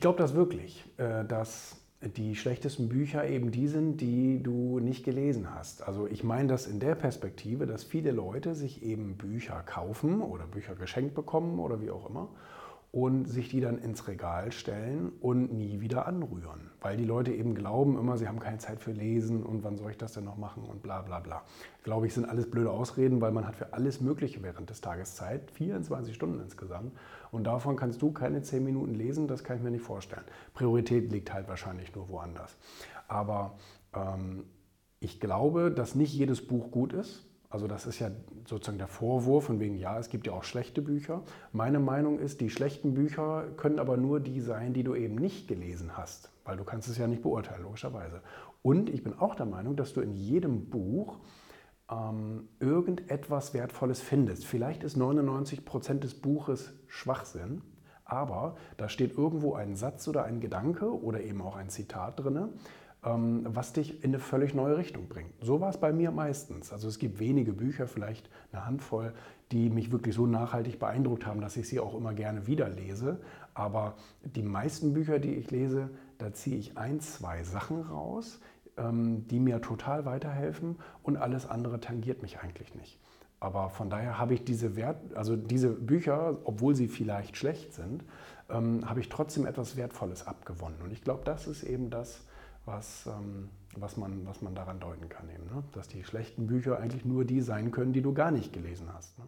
glaube das wirklich, äh, dass die schlechtesten Bücher eben die sind, die du nicht gelesen hast. Also ich meine das in der Perspektive, dass viele Leute sich eben Bücher kaufen oder Bücher geschenkt bekommen oder wie auch immer und sich die dann ins Regal stellen und nie wieder anrühren. Weil die Leute eben glauben immer, sie haben keine Zeit für Lesen und wann soll ich das denn noch machen und bla bla bla. Glaube ich, sind alles blöde Ausreden, weil man hat für alles Mögliche während des Tages Zeit, 24 Stunden insgesamt. Und davon kannst du keine 10 Minuten lesen, das kann ich mir nicht vorstellen. Priorität liegt halt wahrscheinlich nur woanders. Aber ähm, ich glaube, dass nicht jedes Buch gut ist also das ist ja sozusagen der Vorwurf von wegen, ja, es gibt ja auch schlechte Bücher. Meine Meinung ist, die schlechten Bücher können aber nur die sein, die du eben nicht gelesen hast, weil du kannst es ja nicht beurteilen, logischerweise. Und ich bin auch der Meinung, dass du in jedem Buch ähm, irgendetwas Wertvolles findest. Vielleicht ist 99 Prozent des Buches Schwachsinn, aber da steht irgendwo ein Satz oder ein Gedanke oder eben auch ein Zitat drin, was dich in eine völlig neue Richtung bringt. So war es bei mir meistens. Also es gibt wenige Bücher, vielleicht eine Handvoll, die mich wirklich so nachhaltig beeindruckt haben, dass ich sie auch immer gerne wieder lese. Aber die meisten Bücher, die ich lese, da ziehe ich ein, zwei Sachen raus, ähm, die mir total weiterhelfen und alles andere tangiert mich eigentlich nicht. Aber von daher habe ich diese Wert, also diese Bücher, obwohl sie vielleicht schlecht sind, ähm, habe ich trotzdem etwas Wertvolles abgewonnen. Und ich glaube, das ist eben das, was, ähm, was, man, was man daran deuten kann. Eben, ne? Dass die schlechten Bücher eigentlich nur die sein können, die du gar nicht gelesen hast. Ne?